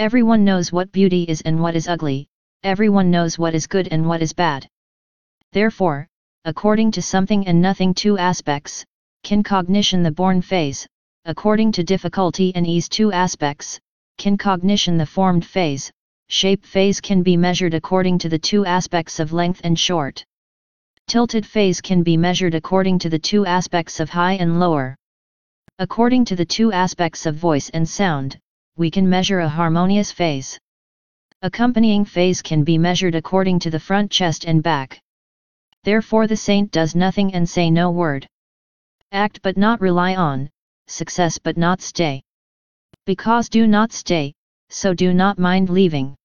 Everyone knows what beauty is and what is ugly, everyone knows what is good and what is bad. Therefore, according to something and nothing two aspects, can cognition the born phase, according to difficulty and ease two aspects, can cognition the formed phase, shape phase can be measured according to the two aspects of length and short. Tilted phase can be measured according to the two aspects of high and lower. According to the two aspects of voice and sound, we can measure a harmonious phase. Accompanying phase can be measured according to the front chest and back. Therefore the saint does nothing and say no word. Act but not rely on, success but not stay. Because do not stay, so do not mind leaving.